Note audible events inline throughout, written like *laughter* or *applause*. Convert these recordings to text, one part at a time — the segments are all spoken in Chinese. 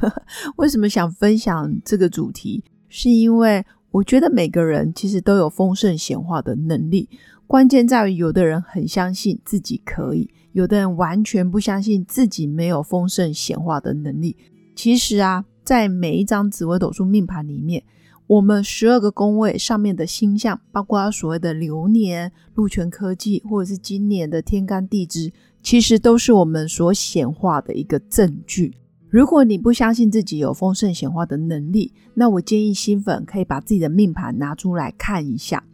*laughs* 为什么想分享这个主题？是因为我觉得每个人其实都有丰盛显化的能力，关键在于有的人很相信自己可以，有的人完全不相信自己没有丰盛显化的能力。其实啊，在每一张紫微斗数命盘里面。我们十二个宫位上面的星象，包括所谓的流年、禄权科技，或者是今年的天干地支，其实都是我们所显化的一个证据。如果你不相信自己有丰盛显化的能力，那我建议新粉可以把自己的命盘拿出来看一下，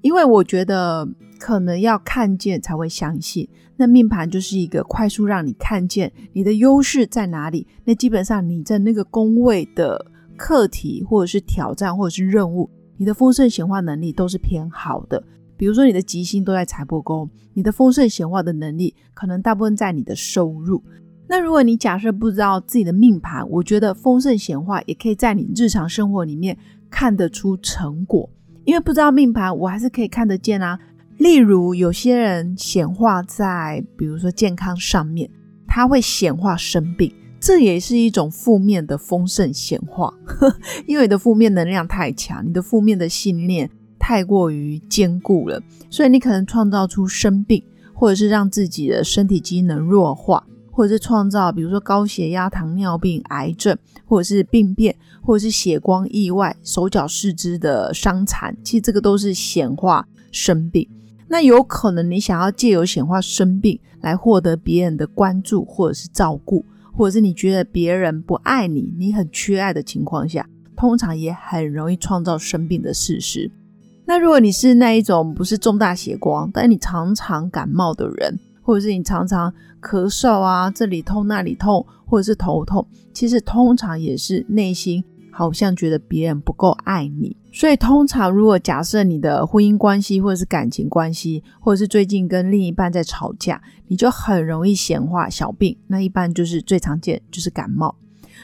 因为我觉得可能要看见才会相信。那命盘就是一个快速让你看见你的优势在哪里。那基本上你在那个宫位的。课题或者是挑战或者是任务，你的丰盛显化能力都是偏好的。比如说你的吉星都在财帛宫，你的丰盛显化的能力可能大部分在你的收入。那如果你假设不知道自己的命盘，我觉得丰盛显化也可以在你日常生活里面看得出成果。因为不知道命盘，我还是可以看得见啊。例如有些人显化在，比如说健康上面，他会显化生病。这也是一种负面的丰盛显化，*laughs* 因为你的负面能量太强，你的负面的信念太过于坚固了，所以你可能创造出生病，或者是让自己的身体机能弱化，或者是创造比如说高血压、糖尿病、癌症，或者是病变，或者是血光意外、手脚四肢的伤残。其实这个都是显化生病。那有可能你想要借由显化生病来获得别人的关注或者是照顾。或者是你觉得别人不爱你，你很缺爱的情况下，通常也很容易创造生病的事实。那如果你是那一种不是重大血光，但你常常感冒的人，或者是你常常咳嗽啊，这里痛那里痛，或者是头痛，其实通常也是内心。好像觉得别人不够爱你，所以通常如果假设你的婚姻关系或者是感情关系，或者是最近跟另一半在吵架，你就很容易显化小病。那一般就是最常见就是感冒。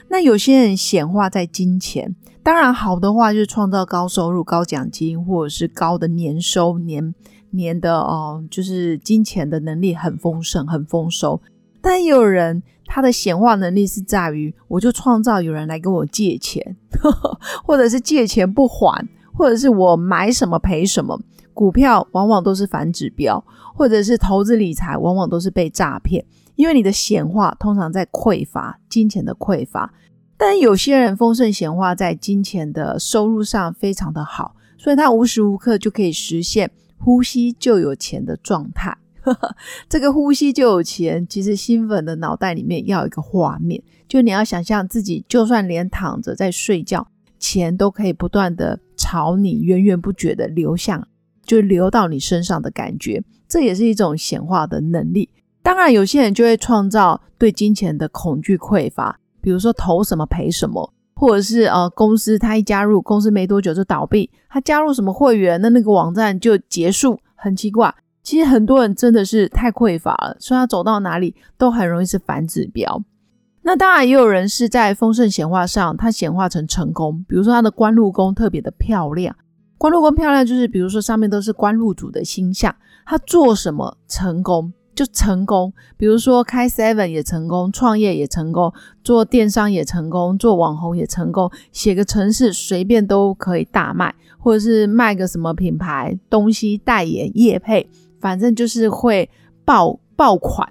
那有些人显化在金钱，当然好的话就是创造高收入、高奖金，或者是高的年收年年的哦，就是金钱的能力很丰盛、很丰收。但也有人。他的显化能力是在于，我就创造有人来跟我借钱，*laughs* 或者是借钱不还，或者是我买什么赔什么。股票往往都是反指标，或者是投资理财往往都是被诈骗，因为你的显化通常在匮乏金钱的匮乏。但有些人丰盛显化在金钱的收入上非常的好，所以他无时无刻就可以实现呼吸就有钱的状态。*laughs* 这个呼吸就有钱，其实新粉的脑袋里面要一个画面，就你要想象自己就算连躺着在睡觉，钱都可以不断的朝你源源不绝的流向，就流到你身上的感觉，这也是一种显化的能力。当然，有些人就会创造对金钱的恐惧匮乏，比如说投什么赔什么，或者是呃公司他一加入公司没多久就倒闭，他加入什么会员，那那个网站就结束，很奇怪。其实很多人真的是太匮乏了，所以他走到哪里都很容易是反指标。那当然也有人是在丰盛显化上，他显化成成功，比如说他的官禄宫特别的漂亮。官禄宫漂亮，就是比如说上面都是官禄主的星象，他做什么成功就成功。比如说开 Seven 也成功，创业也成功，做电商也成功，做网红也成功，写个城市随便都可以大卖，或者是卖个什么品牌东西代言业配。反正就是会爆爆款，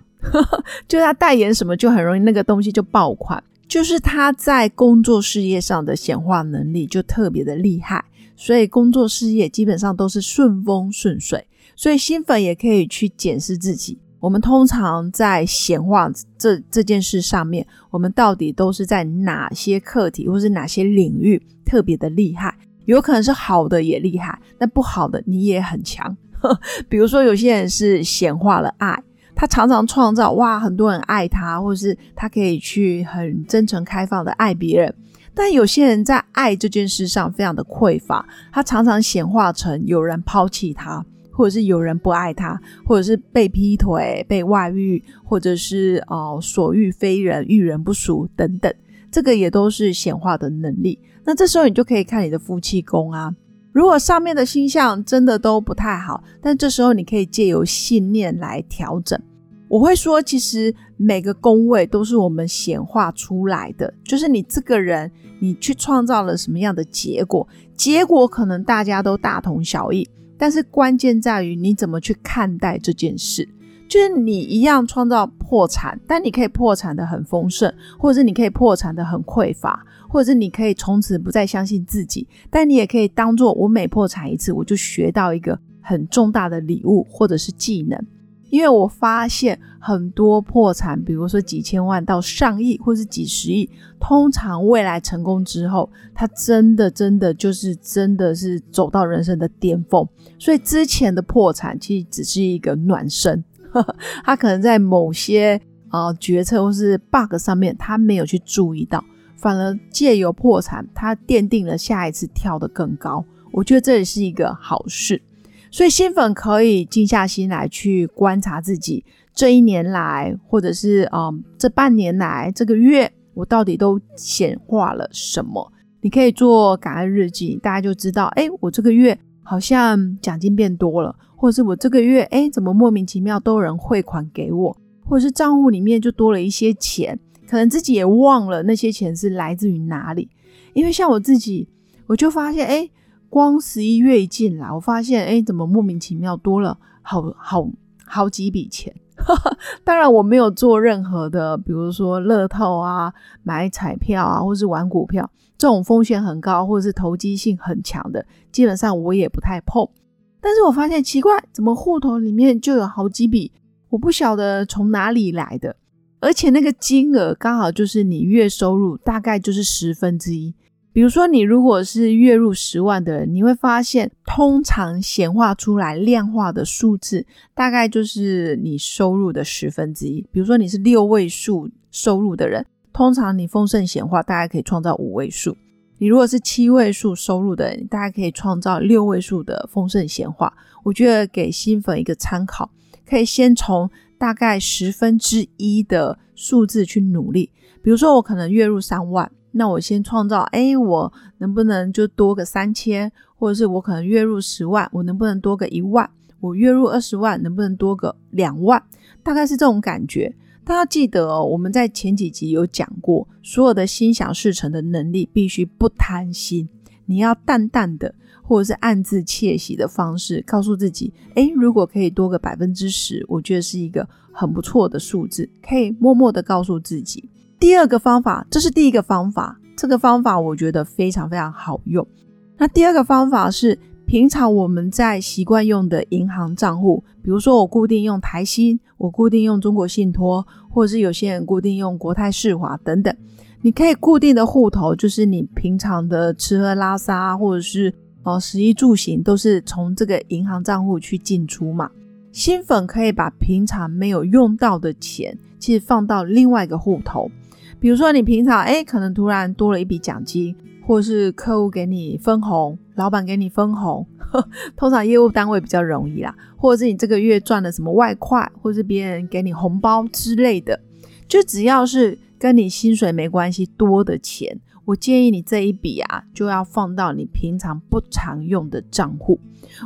就他代言什么就很容易那个东西就爆款。就是他在工作事业上的显化能力就特别的厉害，所以工作事业基本上都是顺风顺水。所以新粉也可以去检视自己，我们通常在显化这这件事上面，我们到底都是在哪些课题或是哪些领域特别的厉害？有可能是好的也厉害，那不好的你也很强。*laughs* 比如说，有些人是显化了爱，他常常创造哇，很多人爱他，或者是他可以去很真诚开放的爱别人。但有些人在爱这件事上非常的匮乏，他常常显化成有人抛弃他，或者是有人不爱他，或者是被劈腿、被外遇，或者是哦所遇非人、遇人不淑等等，这个也都是显化的能力。那这时候你就可以看你的夫妻宫啊，如果上面的星象真的都不太好，但这时候你可以借由信念来调整。我会说，其实每个宫位都是我们显化出来的，就是你这个人，你去创造了什么样的结果，结果可能大家都大同小异，但是关键在于你怎么去看待这件事。就是你一样创造破产，但你可以破产的很丰盛，或者是你可以破产的很匮乏，或者是你可以从此不再相信自己，但你也可以当做我每破产一次，我就学到一个很重大的礼物或者是技能。因为我发现很多破产，比如说几千万到上亿，或是几十亿，通常未来成功之后，他真的真的就是真的是走到人生的巅峰。所以之前的破产其实只是一个暖身，呵呵他可能在某些啊决策或是 bug 上面他没有去注意到，反而借由破产，他奠定了下一次跳得更高。我觉得这也是一个好事。所以新粉可以静下心来去观察自己这一年来，或者是嗯这半年来这个月，我到底都显化了什么？你可以做感恩日记，大家就知道，哎，我这个月好像奖金变多了，或者是我这个月，哎，怎么莫名其妙都有人汇款给我，或者是账户里面就多了一些钱，可能自己也忘了那些钱是来自于哪里。因为像我自己，我就发现，哎。光十一月一进来，我发现，哎，怎么莫名其妙多了好好好几笔钱？*laughs* 当然，我没有做任何的，比如说乐透啊、买彩票啊，或是玩股票这种风险很高或者是投机性很强的，基本上我也不太碰。但是我发现奇怪，怎么户头里面就有好几笔，我不晓得从哪里来的，而且那个金额刚好就是你月收入大概就是十分之一。比如说，你如果是月入十万的人，你会发现，通常显化出来量化的数字，大概就是你收入的十分之一。比如说，你是六位数收入的人，通常你丰盛显化大概可以创造五位数；你如果是七位数收入的人，大概可以创造六位数的丰盛显化。我觉得给新粉一个参考，可以先从大概十分之一的数字去努力。比如说，我可能月入三万。那我先创造，哎，我能不能就多个三千，或者是我可能月入十万，我能不能多个一万？我月入二十万，能不能多个两万？大概是这种感觉。大家记得哦，我们在前几集有讲过，所有的心想事成的能力必须不贪心，你要淡淡的，或者是暗自窃喜的方式，告诉自己，哎，如果可以多个百分之十，我觉得是一个很不错的数字，可以默默的告诉自己。第二个方法，这是第一个方法。这个方法我觉得非常非常好用。那第二个方法是，平常我们在习惯用的银行账户，比如说我固定用台新，我固定用中国信托，或者是有些人固定用国泰世华等等。你可以固定的户头，就是你平常的吃喝拉撒，或者是哦食衣住行，都是从这个银行账户去进出嘛。新粉可以把平常没有用到的钱，其实放到另外一个户头。比如说，你平常哎，可能突然多了一笔奖金，或是客户给你分红，老板给你分红，*laughs* 通常业务单位比较容易啦，或者是你这个月赚了什么外快，或是别人给你红包之类的，就只要是跟你薪水没关系多的钱，我建议你这一笔啊，就要放到你平常不常用的账户。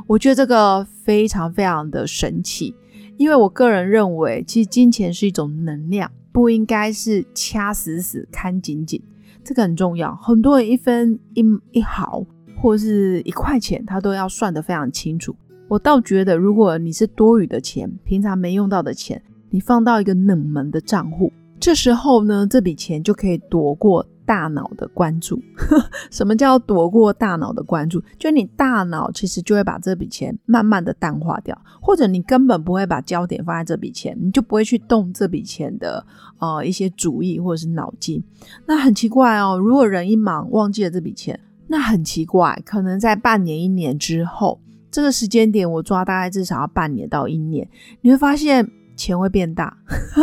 我觉得这个非常非常的神奇，因为我个人认为，其实金钱是一种能量。不应该是掐死死看紧紧，这个很重要。很多人一分一一毫或是一块钱，他都要算得非常清楚。我倒觉得，如果你是多余的钱，平常没用到的钱，你放到一个冷门的账户，这时候呢，这笔钱就可以躲过。大脑的关注，*laughs* 什么叫躲过大脑的关注？就你大脑其实就会把这笔钱慢慢的淡化掉，或者你根本不会把焦点放在这笔钱，你就不会去动这笔钱的呃一些主意或者是脑筋。那很奇怪哦，如果人一忙忘记了这笔钱，那很奇怪，可能在半年一年之后，这个时间点我抓大概至少要半年到一年，你会发现。钱会变大，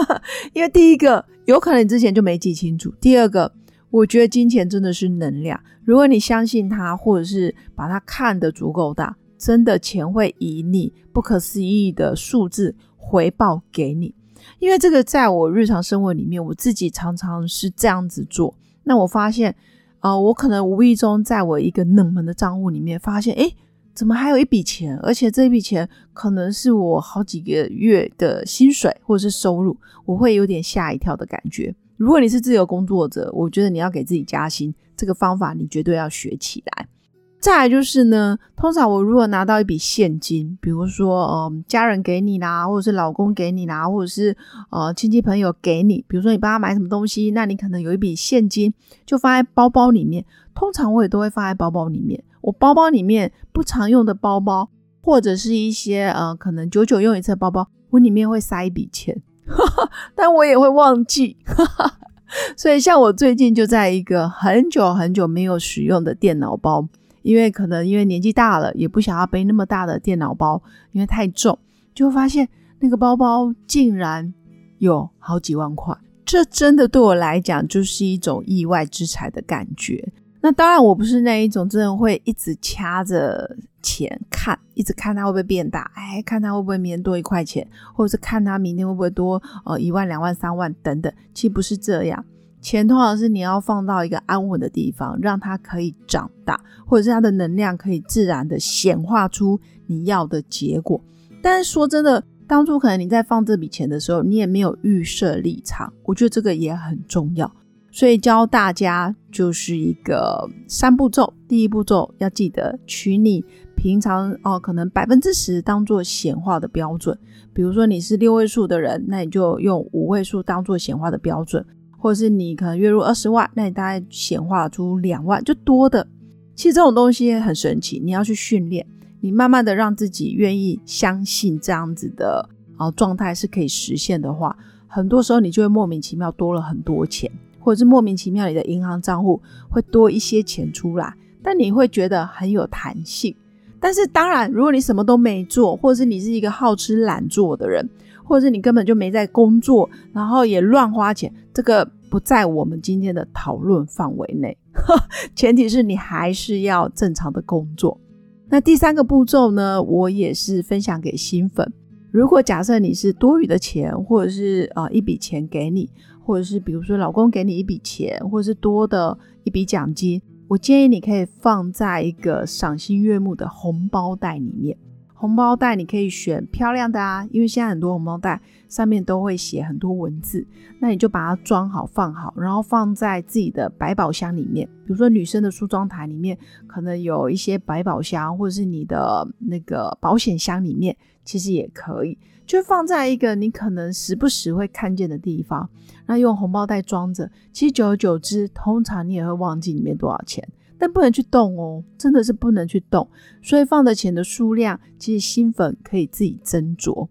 *laughs* 因为第一个有可能你之前就没记清楚，第二个我觉得金钱真的是能量，如果你相信它，或者是把它看得足够大，真的钱会以你不可思议的数字回报给你。因为这个在我日常生活里面，我自己常常是这样子做。那我发现，呃，我可能无意中在我一个冷门的账户里面发现，哎，怎么还有一笔钱？而且这笔钱可能是我好几个月的薪水或者是收入，我会有点吓一跳的感觉。如果你是自由工作者，我觉得你要给自己加薪，这个方法你绝对要学起来。再来就是呢，通常我如果拿到一笔现金，比如说呃家人给你啦，或者是老公给你啦，或者是呃亲戚朋友给你，比如说你帮他买什么东西，那你可能有一笔现金就放在包包里面。通常我也都会放在包包里面。我包包里面不常用的包包，或者是一些呃可能久久用一次的包包，我里面会塞一笔钱，*laughs* 但我也会忘记。*laughs* 所以像我最近就在一个很久很久没有使用的电脑包。因为可能因为年纪大了，也不想要背那么大的电脑包，因为太重，就发现那个包包竟然有好几万块，这真的对我来讲就是一种意外之财的感觉。那当然，我不是那一种真的会一直掐着钱看，一直看它会不会变大，哎，看它会不会明天多一块钱，或者是看它明天会不会多呃一万、两万、三万等等，其实不是这样。钱通常是你要放到一个安稳的地方，让它可以长大，或者是它的能量可以自然的显化出你要的结果。但是说真的，当初可能你在放这笔钱的时候，你也没有预设立场，我觉得这个也很重要。所以教大家就是一个三步骤，第一步骤要记得取你平常哦，可能百分之十当做显化的标准。比如说你是六位数的人，那你就用五位数当做显化的标准。或者是你可能月入二十万，那你大概显化出两万就多的。其实这种东西很神奇，你要去训练，你慢慢的让自己愿意相信这样子的啊状态是可以实现的话，很多时候你就会莫名其妙多了很多钱，或者是莫名其妙你的银行账户会多一些钱出来，但你会觉得很有弹性。但是当然，如果你什么都没做，或者是你是一个好吃懒做的人。或者是你根本就没在工作，然后也乱花钱，这个不在我们今天的讨论范围内。*laughs* 前提是你还是要正常的工作。那第三个步骤呢，我也是分享给新粉。如果假设你是多余的钱，或者是啊一笔钱给你，或者是比如说老公给你一笔钱，或者是多的一笔奖金，我建议你可以放在一个赏心悦目的红包袋里面。红包袋你可以选漂亮的啊，因为现在很多红包袋上面都会写很多文字，那你就把它装好放好，然后放在自己的百宝箱里面。比如说女生的梳妆台里面可能有一些百宝箱，或者是你的那个保险箱里面，其实也可以，就放在一个你可能时不时会看见的地方。那用红包袋装着，其实久而久之，通常你也会忘记里面多少钱。但不能去动哦，真的是不能去动。所以放的钱的数量，其实新粉可以自己斟酌。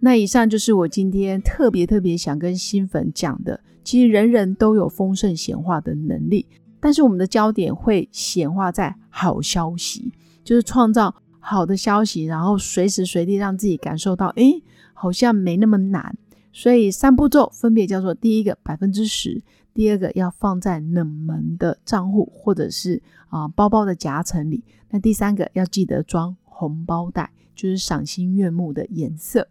那以上就是我今天特别特别想跟新粉讲的。其实人人都有丰盛显化的能力，但是我们的焦点会显化在好消息，就是创造好的消息，然后随时随地让自己感受到，诶，好像没那么难。所以三步骤分别叫做：第一个百分之十。第二个要放在冷门的账户或者是啊包包的夹层里。那第三个要记得装红包袋，就是赏心悦目的颜色。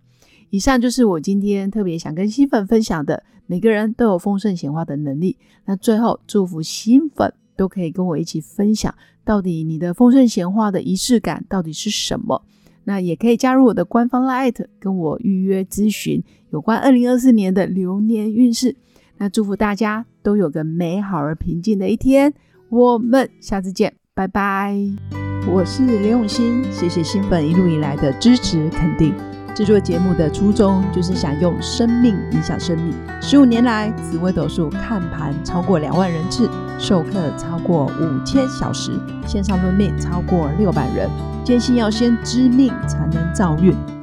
以上就是我今天特别想跟新粉分享的。每个人都有丰盛显化的能力。那最后祝福新粉都可以跟我一起分享，到底你的丰盛显化的仪式感到底是什么？那也可以加入我的官方 Light，跟我预约咨询有关二零二四年的流年运势。那祝福大家都有个美好而平静的一天，我们下次见，拜拜。我是刘永新，谢谢新粉一路以来的支持肯定。制作节目的初衷就是想用生命影响生命。十五年来，紫微斗数看盘超过两万人次，授课超过五千小时，线上论命超过六百人。坚信要先知命才能造运。